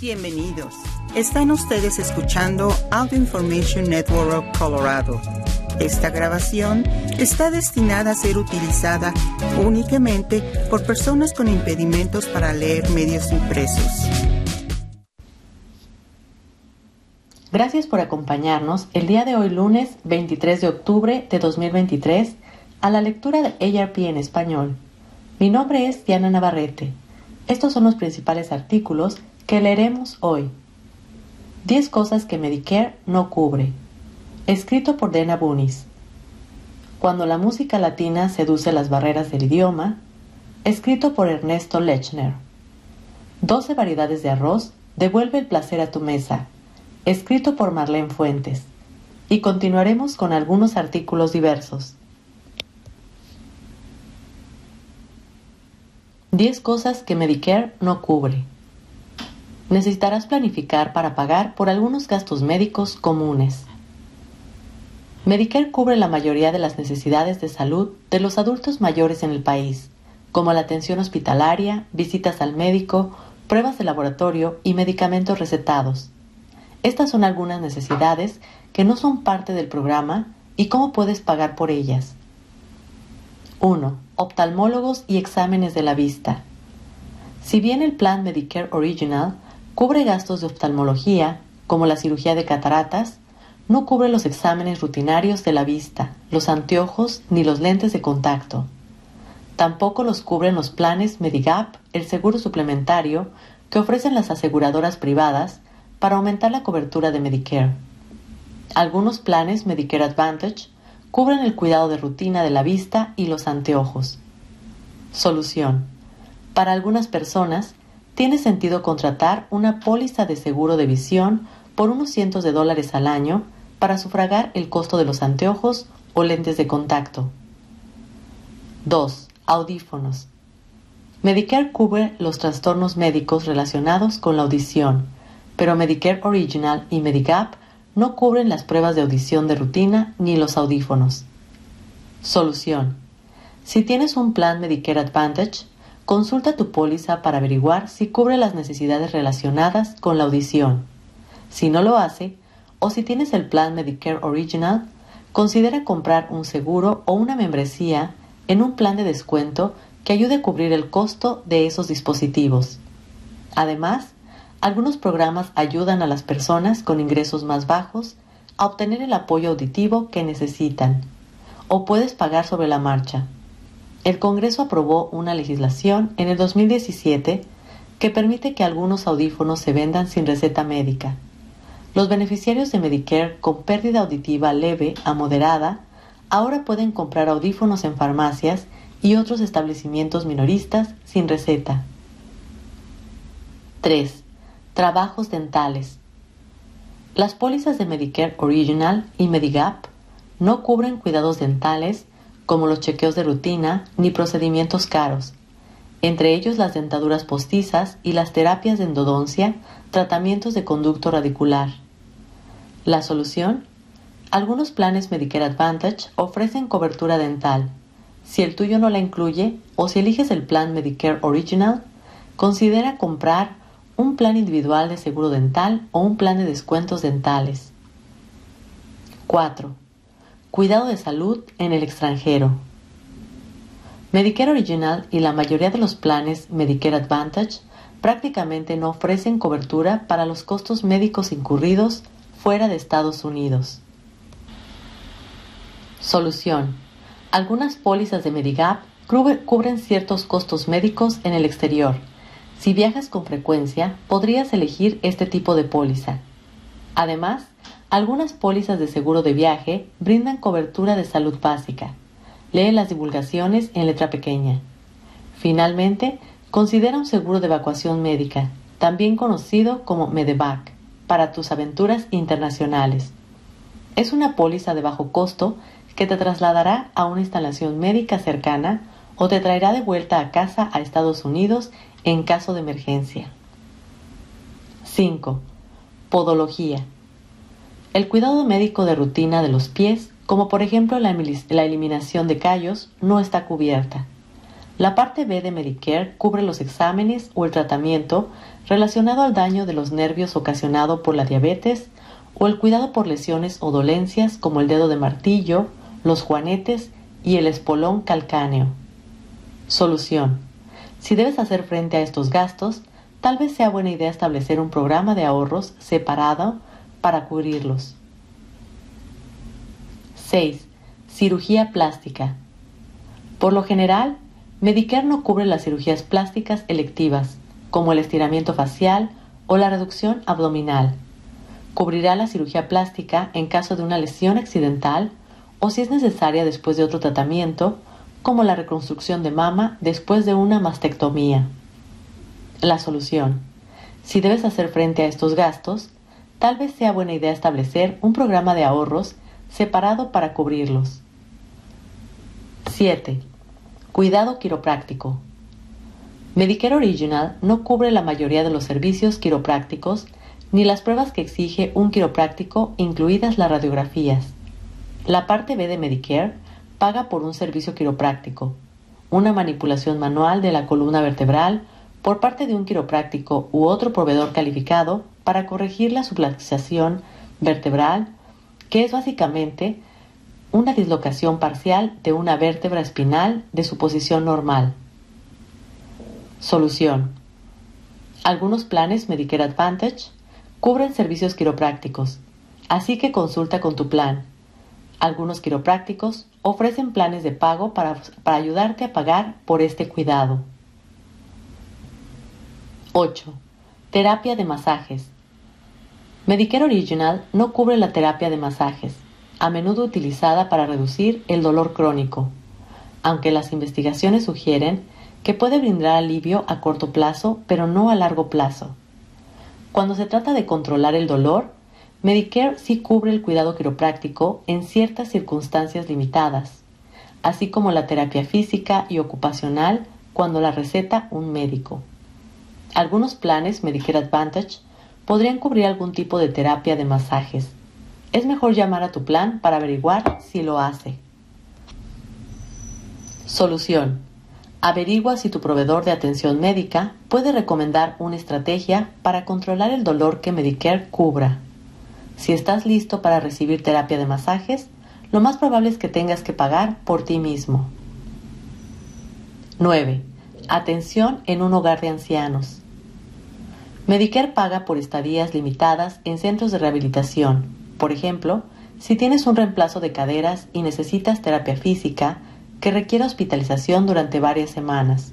Bienvenidos. Están ustedes escuchando Audio Information Network of Colorado. Esta grabación está destinada a ser utilizada únicamente por personas con impedimentos para leer medios impresos. Gracias por acompañarnos el día de hoy lunes 23 de octubre de 2023 a la lectura de ARP en español. Mi nombre es Diana Navarrete. Estos son los principales artículos que leeremos hoy. 10 cosas que Medicare no cubre. Escrito por Dana Bunis. Cuando la música latina seduce las barreras del idioma. Escrito por Ernesto Lechner. 12 variedades de arroz. Devuelve el placer a tu mesa. Escrito por Marlene Fuentes. Y continuaremos con algunos artículos diversos. 10 cosas que Medicare no cubre necesitarás planificar para pagar por algunos gastos médicos comunes. Medicare cubre la mayoría de las necesidades de salud de los adultos mayores en el país, como la atención hospitalaria, visitas al médico, pruebas de laboratorio y medicamentos recetados. Estas son algunas necesidades que no son parte del programa y cómo puedes pagar por ellas. 1. Oftalmólogos y exámenes de la vista. Si bien el plan Medicare Original Cubre gastos de oftalmología, como la cirugía de cataratas, no cubre los exámenes rutinarios de la vista, los anteojos ni los lentes de contacto. Tampoco los cubren los planes Medigap, el seguro suplementario que ofrecen las aseguradoras privadas para aumentar la cobertura de Medicare. Algunos planes Medicare Advantage cubren el cuidado de rutina de la vista y los anteojos. Solución. Para algunas personas, tiene sentido contratar una póliza de seguro de visión por unos cientos de dólares al año para sufragar el costo de los anteojos o lentes de contacto. 2. Audífonos. Medicare cubre los trastornos médicos relacionados con la audición, pero Medicare Original y Medigap no cubren las pruebas de audición de rutina ni los audífonos. Solución. Si tienes un plan Medicare Advantage, Consulta tu póliza para averiguar si cubre las necesidades relacionadas con la audición. Si no lo hace, o si tienes el plan Medicare Original, considera comprar un seguro o una membresía en un plan de descuento que ayude a cubrir el costo de esos dispositivos. Además, algunos programas ayudan a las personas con ingresos más bajos a obtener el apoyo auditivo que necesitan, o puedes pagar sobre la marcha el Congreso aprobó una legislación en el 2017 que permite que algunos audífonos se vendan sin receta médica. Los beneficiarios de Medicare con pérdida auditiva leve a moderada ahora pueden comprar audífonos en farmacias y otros establecimientos minoristas sin receta. 3. Trabajos dentales. Las pólizas de Medicare Original y Medigap no cubren cuidados dentales como los chequeos de rutina ni procedimientos caros, entre ellos las dentaduras postizas y las terapias de endodoncia, tratamientos de conducto radicular. La solución? Algunos planes Medicare Advantage ofrecen cobertura dental. Si el tuyo no la incluye o si eliges el plan Medicare Original, considera comprar un plan individual de seguro dental o un plan de descuentos dentales. 4. Cuidado de salud en el extranjero. Medicare Original y la mayoría de los planes Medicare Advantage prácticamente no ofrecen cobertura para los costos médicos incurridos fuera de Estados Unidos. Solución. Algunas pólizas de Medigap cubren ciertos costos médicos en el exterior. Si viajas con frecuencia, podrías elegir este tipo de póliza. Además, algunas pólizas de seguro de viaje brindan cobertura de salud básica. Lee las divulgaciones en letra pequeña. Finalmente, considera un seguro de evacuación médica, también conocido como Medevac, para tus aventuras internacionales. Es una póliza de bajo costo que te trasladará a una instalación médica cercana o te traerá de vuelta a casa a Estados Unidos en caso de emergencia. 5. Podología el cuidado médico de rutina de los pies, como por ejemplo la, eliminación de callos, no está cubierta. La parte B de Medicare cubre los exámenes o el tratamiento relacionado al daño de los nervios ocasionado por la diabetes o el cuidado por lesiones o dolencias como el dedo de martillo, los juanetes y el espolón calcáneo. Solución. Si debes hacer frente a estos gastos, tal vez sea buena idea establecer un programa de ahorros separado para cubrirlos. 6. Cirugía plástica. Por lo general, Medicare no cubre las cirugías plásticas electivas, como el estiramiento facial o la reducción abdominal. Cubrirá la cirugía plástica en caso de una lesión accidental o si es necesaria después de otro tratamiento, como la reconstrucción de mama después de una mastectomía. La solución. Si debes hacer frente a estos gastos, tal vez sea buena idea establecer un programa de ahorros separado para cubrirlos. 7. Cuidado quiropráctico. Medicare Original no cubre la mayoría de los servicios quiroprácticos ni las pruebas que exige un quiropráctico, incluidas las radiografías. La parte B de Medicare paga por un servicio quiropráctico, una manipulación manual de la columna vertebral por parte de un quiropráctico u otro proveedor calificado para corregir la subluxación vertebral, que es básicamente una dislocación parcial de una vértebra espinal de su posición normal. Solución. Algunos planes Medicare Advantage cubren servicios quiroprácticos, así que consulta con tu plan. Algunos quiroprácticos ofrecen planes de pago para, para ayudarte a pagar por este cuidado. 8. Terapia de masajes. Medicare Original no cubre la terapia de masajes a menudo utilizada para reducir el dolor crónico, aunque las investigaciones sugieren que puede brindar alivio a corto plazo, pero no a largo plazo. Cuando se trata de controlar el dolor, Medicare sí cubre el cuidado quiropráctico en ciertas circunstancias limitadas, así como la terapia física y ocupacional cuando la receta un médico. Algunos planes Medicare Advantage podrían cubrir algún tipo de terapia de masajes, es mejor llamar a tu plan para averiguar si lo hace. Solución. Averigua si tu proveedor de atención médica puede recomendar una estrategia para controlar el dolor que Medicare cubra. Si estás listo para recibir terapia de masajes, lo más probable es que tengas que pagar por ti mismo. 9. Atención en un hogar de ancianos. Medicare paga por estadías limitadas en centros de rehabilitación, por ejemplo, si tienes un reemplazo de caderas y necesitas terapia física que requiere hospitalización durante varias semanas.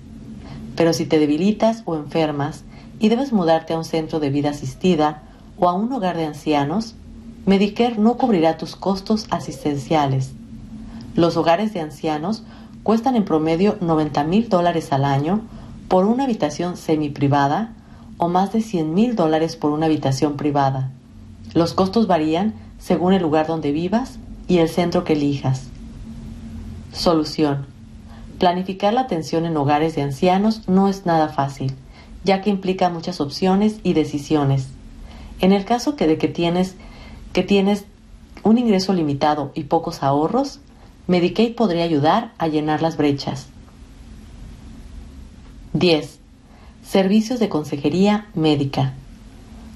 Pero si te debilitas o enfermas y debes mudarte a un centro de vida asistida o a un hogar de ancianos, Medicare no cubrirá tus costos asistenciales. Los hogares de ancianos cuestan en promedio 90 mil dólares al año por una habitación semi-privada o más de 100 mil dólares por una habitación privada. Los costos varían según el lugar donde vivas y el centro que elijas. Solución. Planificar la atención en hogares de ancianos no es nada fácil, ya que implica muchas opciones y decisiones. En el caso que de que tienes, que tienes un ingreso limitado y pocos ahorros, Medicaid podría ayudar a llenar las brechas. 10. Servicios de consejería médica.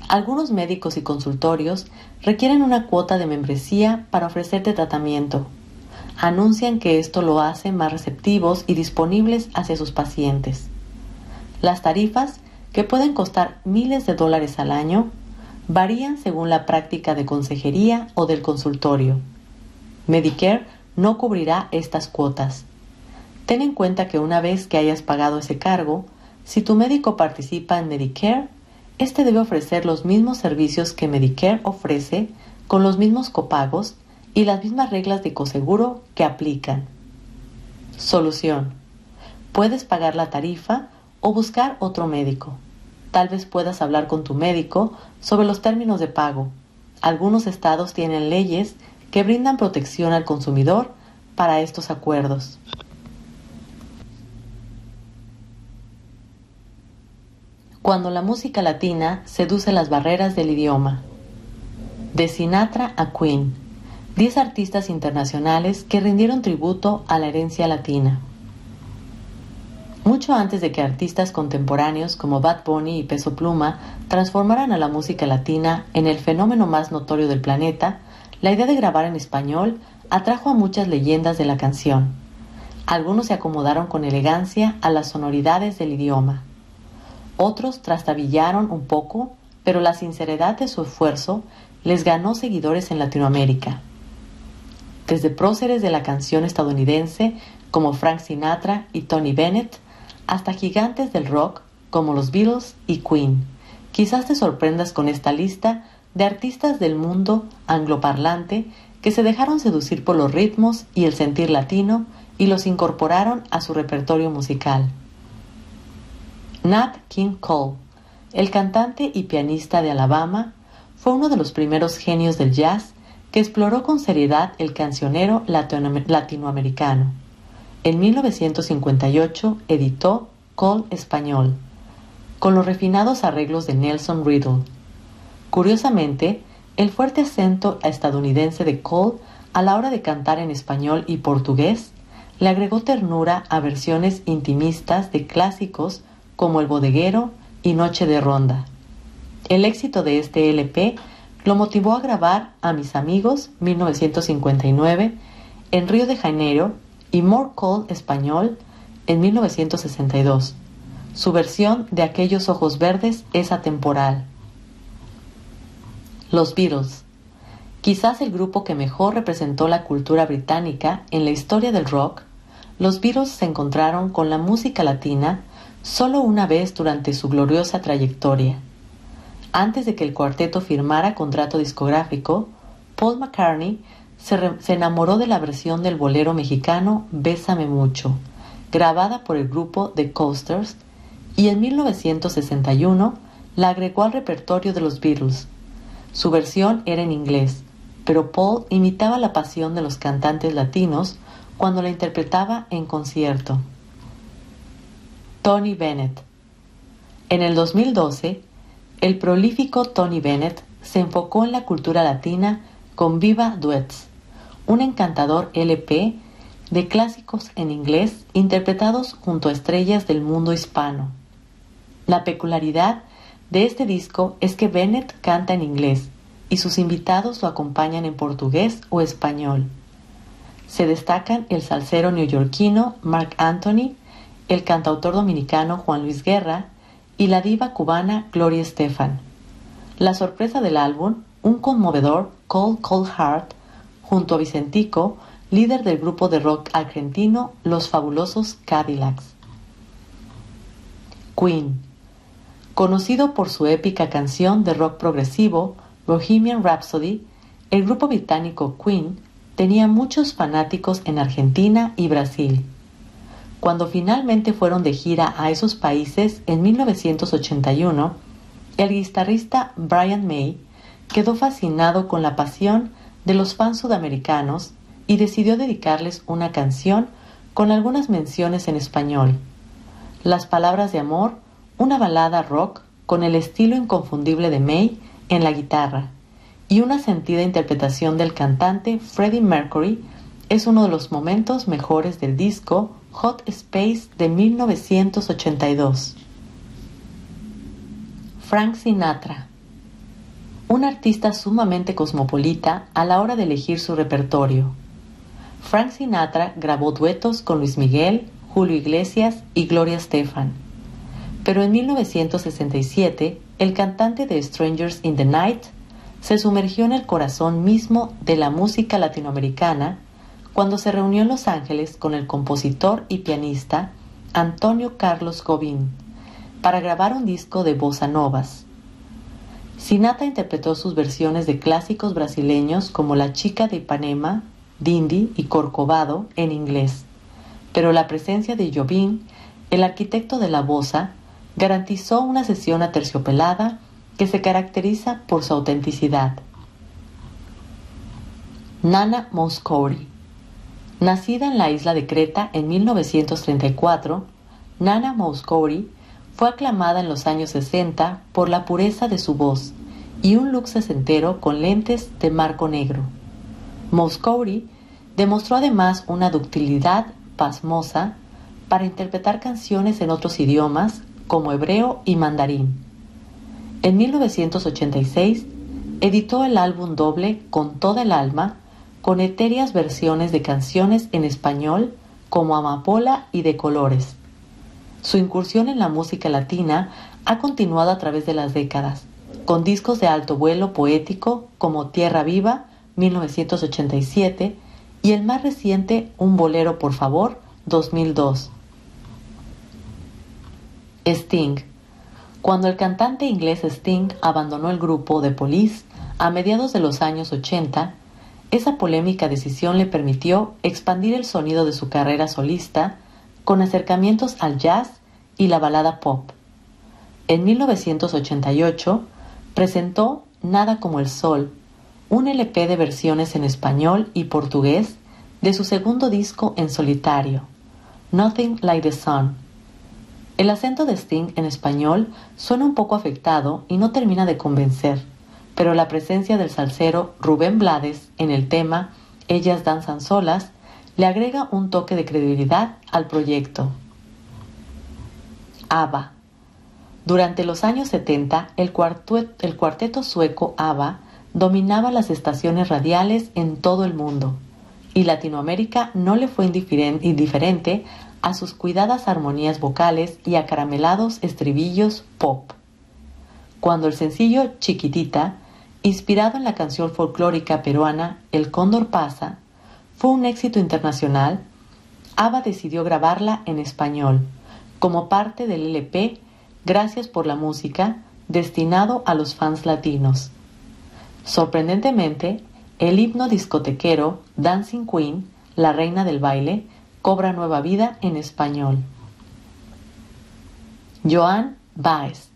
Algunos médicos y consultorios requieren una cuota de membresía para ofrecerte tratamiento. Anuncian que esto lo hace más receptivos y disponibles hacia sus pacientes. Las tarifas, que pueden costar miles de dólares al año, varían según la práctica de consejería o del consultorio. Medicare no cubrirá estas cuotas. Ten en cuenta que una vez que hayas pagado ese cargo, si tu médico participa en Medicare, este debe ofrecer los mismos servicios que Medicare ofrece con los mismos copagos y las mismas reglas de coseguro que aplican. Solución. Puedes pagar la tarifa o buscar otro médico. Tal vez puedas hablar con tu médico sobre los términos de pago. Algunos estados tienen leyes que brindan protección al consumidor para estos acuerdos. cuando la música latina seduce las barreras del idioma. De Sinatra a Queen, 10 artistas internacionales que rindieron tributo a la herencia latina. Mucho antes de que artistas contemporáneos como Bad Bunny y Peso Pluma transformaran a la música latina en el fenómeno más notorio del planeta, la idea de grabar en español atrajo a muchas leyendas de la canción. Algunos se acomodaron con elegancia a las sonoridades del idioma. Otros trastabillaron un poco, pero la sinceridad de su esfuerzo les ganó seguidores en Latinoamérica. Desde próceres de la canción estadounidense como Frank Sinatra y Tony Bennett, hasta gigantes del rock como los Beatles y Queen. Quizás te sorprendas con esta lista de artistas del mundo angloparlante que se dejaron seducir por los ritmos y el sentir latino y los incorporaron a su repertorio musical. Nat King Cole, el cantante y pianista de Alabama, fue uno de los primeros genios del jazz que exploró con seriedad el cancionero latinoamericano. En 1958 editó Cole Español, con los refinados arreglos de Nelson Riddle. Curiosamente, el fuerte acento estadounidense de Cole a la hora de cantar en español y portugués le agregó ternura a versiones intimistas de clásicos como El Bodeguero y Noche de Ronda. El éxito de este LP lo motivó a grabar A mis amigos 1959 en Río de Janeiro y More Call español en 1962. Su versión de Aquellos ojos verdes es atemporal. Los Beatles. Quizás el grupo que mejor representó la cultura británica en la historia del rock, los Beatles se encontraron con la música latina solo una vez durante su gloriosa trayectoria. Antes de que el cuarteto firmara contrato discográfico, Paul McCartney se, enamoró de la versión del bolero mexicano Bésame mucho, grabada por el grupo The Coasters, y en 1961 la agregó al repertorio de los Beatles. Su versión era en inglés, pero Paul imitaba la pasión de los cantantes latinos cuando la interpretaba en concierto. Tony Bennett. En el 2012, el prolífico Tony Bennett se enfocó en la cultura latina con Viva Duets, un encantador LP de clásicos en inglés interpretados junto a estrellas del mundo hispano. La peculiaridad de este disco es que Bennett canta en inglés y sus invitados lo acompañan en portugués o español. Se destacan el salsero neoyorquino Mark Anthony, el cantautor dominicano Juan Luis Guerra y la diva cubana Gloria Estefan. La sorpresa del álbum, un conmovedor Cold Cold Heart, junto a Vicentico, líder del grupo de rock argentino Los Fabulosos Cadillacs. Queen. Conocido por su épica canción de rock progresivo, Bohemian Rhapsody, el grupo británico Queen tenía muchos fanáticos en Argentina y Brasil. Cuando finalmente fueron de gira a esos países en 1981, el guitarrista Brian May quedó fascinado con la pasión de los fans sudamericanos y decidió dedicarles una canción con algunas menciones en español. Las palabras de amor, una balada rock con el estilo inconfundible de May en la guitarra y una sentida interpretación del cantante Freddie Mercury es uno de los momentos mejores del disco Hot Space de 1982. Frank Sinatra. Un artista sumamente cosmopolita a la hora de elegir su repertorio. Frank Sinatra grabó duetos con Luis Miguel, Julio Iglesias y Gloria Estefan. Pero en 1967, el cantante de Strangers in the Night se sumergió en el corazón mismo de la música latinoamericana cuando se reunió en Los Ángeles con el compositor y pianista Antonio Carlos Gobín para grabar un disco de bossa novas. Sinatra interpretó sus versiones de clásicos brasileños como La chica de Ipanema, Dindi y Corcovado en inglés, pero la presencia de Jobim, el arquitecto de la bossa, garantizó una sesión aterciopelada que se caracteriza por su autenticidad. Nana Mouskouri Nacida en la isla de Creta en 1934, Nana Mouskouri fue aclamada en los años 60 por la pureza de su voz y un look sesentero con lentes de marco negro. Mouskouri demostró además una ductilidad pasmosa para interpretar canciones en otros idiomas como hebreo y mandarín. En 1986 editó el álbum doble Con toda el alma, con etéreas versiones de canciones en español como Amapola y de Colores. Su incursión en la música latina ha continuado a través de las décadas, con discos de alto vuelo poético como Tierra Viva, 1987, y el más reciente Un Bolero por Favor, 2002. Sting. Cuando el cantante inglés Sting abandonó el grupo de Police a mediados de los años 80, esa polémica decisión le permitió expandir el sonido de su carrera solista con acercamientos al jazz y la balada pop. En 1988 presentó Nada como el Sol, un LP de versiones en español y portugués de su segundo disco en solitario, Nothing Like the Sun. El acento de Sting en español suena un poco afectado y no termina de convencer, pero la presencia del salsero Rubén Blades en el tema Ellas danzan solas le agrega un toque de credibilidad al proyecto. ABBA. Durante los años 70, el, cuarteto sueco ABBA dominaba las estaciones radiales en todo el mundo y Latinoamérica no le fue indiferente a sus cuidadas armonías vocales y acaramelados estribillos pop. Cuando el sencillo Chiquitita, inspirado en la canción folclórica peruana El Cóndor pasa, fue un éxito internacional, ABBA decidió grabarla en español, como parte del LP Gracias por la música, destinado a los fans latinos. Sorprendentemente, el himno discotequero Dancing Queen, la reina del baile, cobra nueva vida en español. Joan Baez.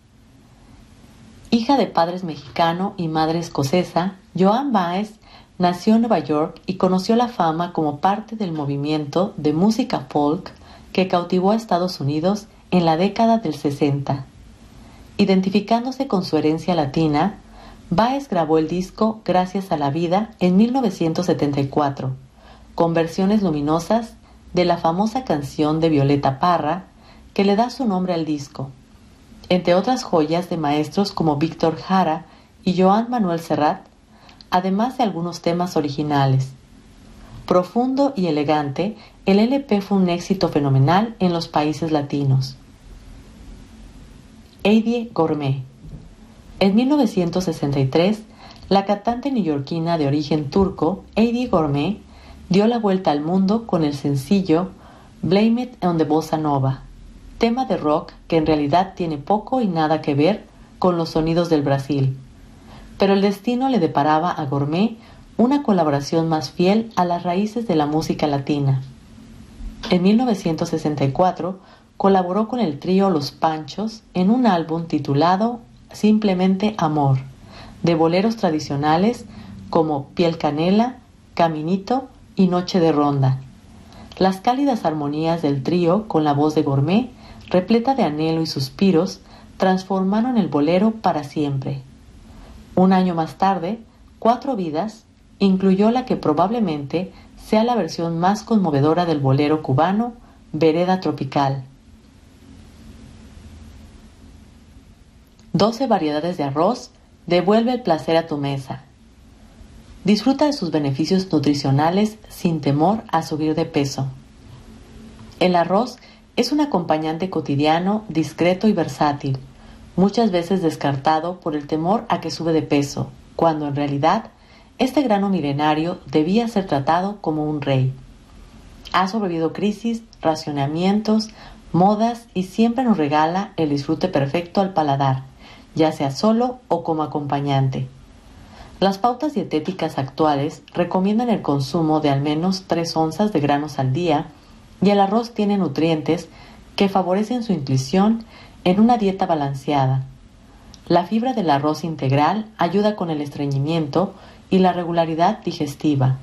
Hija de padres mexicano y madre escocesa, Joan Baez nació en Nueva York y conoció la fama como parte del movimiento de música folk que cautivó a Estados Unidos en la década del 60. Identificándose con su herencia latina, Baez grabó el disco Gracias a la Vida en 1974, con versiones luminosas de la famosa canción de Violeta Parra que le da su nombre al disco, entre otras joyas de maestros como Víctor Jara y Joan Manuel Serrat, además de algunos temas originales. Profundo y elegante, el LP fue un éxito fenomenal en los países latinos. Eddie Gourmet en 1963, la cantante neoyorquina de origen turco, Eddie Gourmet, dio la vuelta al mundo con el sencillo Blame It on the Bossa Nova, tema de rock que en realidad tiene poco y nada que ver con los sonidos del Brasil. Pero el destino le deparaba a Gourmet una colaboración más fiel a las raíces de la música latina. En 1964 colaboró con el trío Los Panchos en un álbum titulado simplemente amor, de boleros tradicionales como Piel Canela, Caminito y Noche de Ronda. Las cálidas armonías del trío con la voz de Gourmet, repleta de anhelo y suspiros, transformaron el bolero para siempre. Un año más tarde, Cuatro Vidas incluyó la que probablemente sea la versión más conmovedora del bolero cubano, Vereda Tropical. 12 variedades de arroz, devuelve el placer a tu mesa. Disfruta de sus beneficios nutricionales sin temor a subir de peso. El arroz es un acompañante cotidiano, discreto y versátil, muchas veces descartado por el temor a que sube de peso, cuando en realidad este grano milenario debía ser tratado como un rey. Ha sobrevivido crisis, racionamientos, modas y siempre nos regala el disfrute perfecto al paladar ya sea solo o como acompañante. Las pautas dietéticas actuales recomiendan el consumo de al menos 3 onzas de granos al día y el arroz tiene nutrientes que favorecen su inclusión en una dieta balanceada. La fibra del arroz integral ayuda con el estreñimiento y la regularidad digestiva.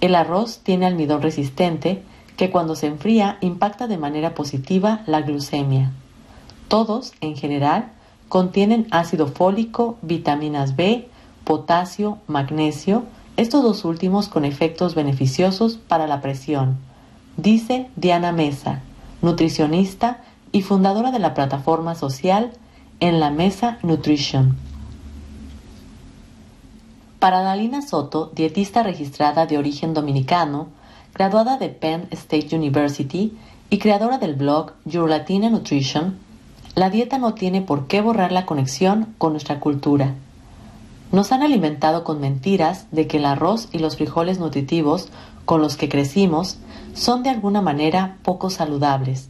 El arroz tiene almidón resistente que cuando se enfría impacta de manera positiva la glucemia. Todos, en general, Contienen ácido fólico, vitaminas B, potasio, magnesio, estos dos últimos con efectos beneficiosos para la presión, dice Diana Mesa, nutricionista y fundadora de la plataforma social En la Mesa Nutrition. Para Dalina Soto, dietista registrada de origen dominicano, graduada de Penn State University y creadora del blog Your Latina Nutrition, la dieta no tiene por qué borrar la conexión con nuestra cultura. Nos han alimentado con mentiras de que el arroz y los frijoles nutritivos con los que crecimos son de alguna manera poco saludables.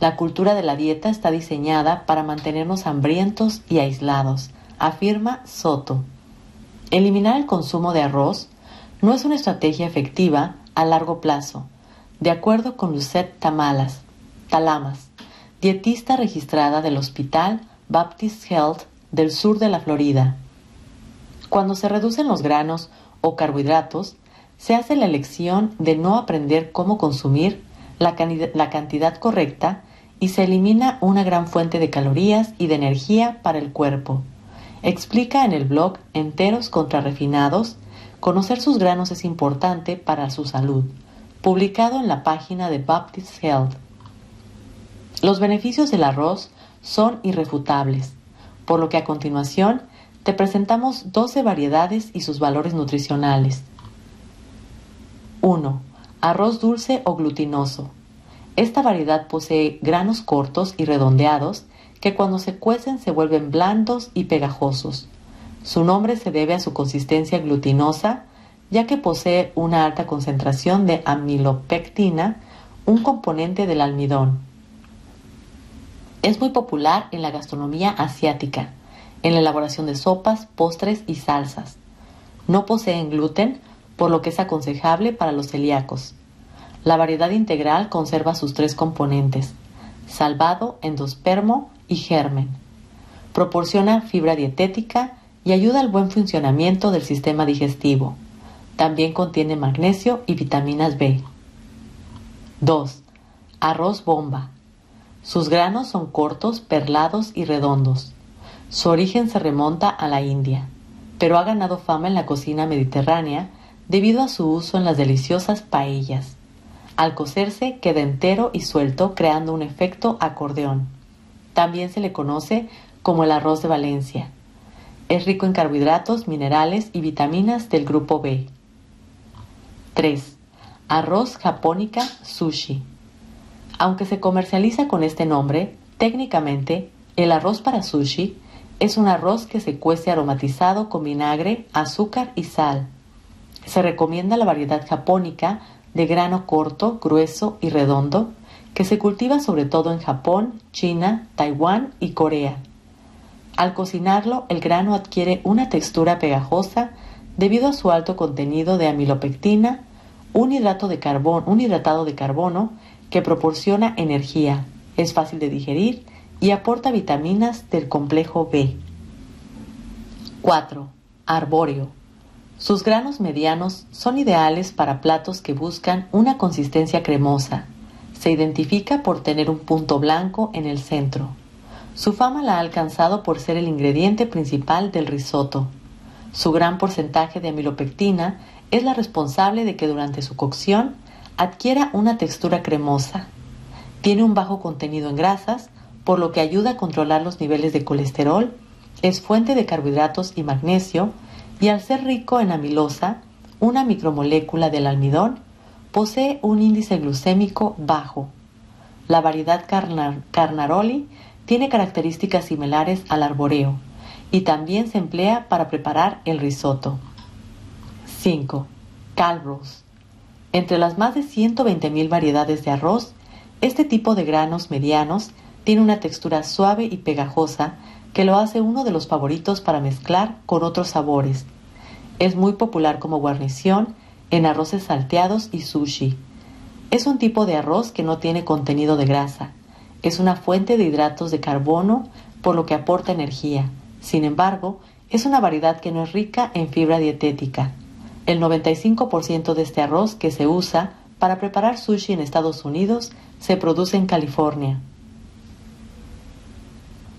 La cultura de la dieta está diseñada para mantenernos hambrientos y aislados, afirma Soto. Eliminar el consumo de arroz no es una estrategia efectiva a largo plazo, de acuerdo con Lucette Tamalas, Talamas, dietista registrada del Hospital Baptist Health del sur de la Florida. Cuando se reducen los granos o carbohidratos, se hace la elección de no aprender cómo consumir la, la, cantidad correcta y se elimina una gran fuente de calorías y de energía para el cuerpo. Explica en el blog Enteros contra Refinados, conocer sus granos es importante para su salud, publicado en la página de Baptist Health. Los beneficios del arroz son irrefutables, por lo que a continuación te presentamos 12 variedades y sus valores nutricionales. 1. Arroz dulce o glutinoso. Esta variedad posee granos cortos y redondeados que cuando se cuecen se vuelven blandos y pegajosos. Su nombre se debe a su consistencia glutinosa, ya que posee una alta concentración de amilopectina, un componente del almidón. Es muy popular en la gastronomía asiática, en la elaboración de sopas, postres y salsas. No poseen gluten, por lo que es aconsejable para los celíacos. La variedad integral conserva sus tres componentes, salvado, endospermo y germen. Proporciona fibra dietética y ayuda al buen funcionamiento del sistema digestivo. También contiene magnesio y vitaminas B. 2. Arroz bomba. Sus granos son cortos, perlados y redondos. Su origen se remonta a la India, pero ha ganado fama en la cocina mediterránea debido a su uso en las deliciosas paellas. Al cocerse queda entero y suelto creando un efecto acordeón. También se le conoce como el arroz de Valencia. Es rico en carbohidratos, minerales y vitaminas del grupo B. 3. Arroz japónica sushi. Aunque se comercializa con este nombre, técnicamente el arroz para sushi es un arroz que se cuece aromatizado con vinagre, azúcar y sal. Se recomienda la variedad japónica de grano corto, grueso y redondo, que se cultiva sobre todo en Japón, China, Taiwán y Corea. Al cocinarlo, el grano adquiere una textura pegajosa debido a su alto contenido de amilopectina, un, hidrato de un hidratado de carbono que proporciona energía, es fácil de digerir y aporta vitaminas del complejo B. 4. Arbóreo. Sus granos medianos son ideales para platos que buscan una consistencia cremosa. Se identifica por tener un punto blanco en el centro. Su fama la ha alcanzado por ser el ingrediente principal del risotto. Su gran porcentaje de amilopectina es la responsable de que durante su cocción adquiera una textura cremosa. Tiene un bajo contenido en grasas por lo que ayuda a controlar los niveles de colesterol, es fuente de carbohidratos y magnesio, y al ser rico en amilosa, una micromolécula del almidón, posee un índice glucémico bajo. La variedad Carnaroli tiene características similares al arboreo y también se emplea para preparar el risotto. 5. Calbros. Entre las más de 120.000 variedades de arroz, este tipo de granos medianos tiene una textura suave y pegajosa que lo hace uno de los favoritos para mezclar con otros sabores. Es muy popular como guarnición en arroces salteados y sushi. Es un tipo de arroz que no tiene contenido de grasa. Es una fuente de hidratos de carbono, por lo que aporta energía. Sin embargo, es una variedad que no es rica en fibra dietética. El 95% de este arroz que se usa para preparar sushi en Estados Unidos se produce en California.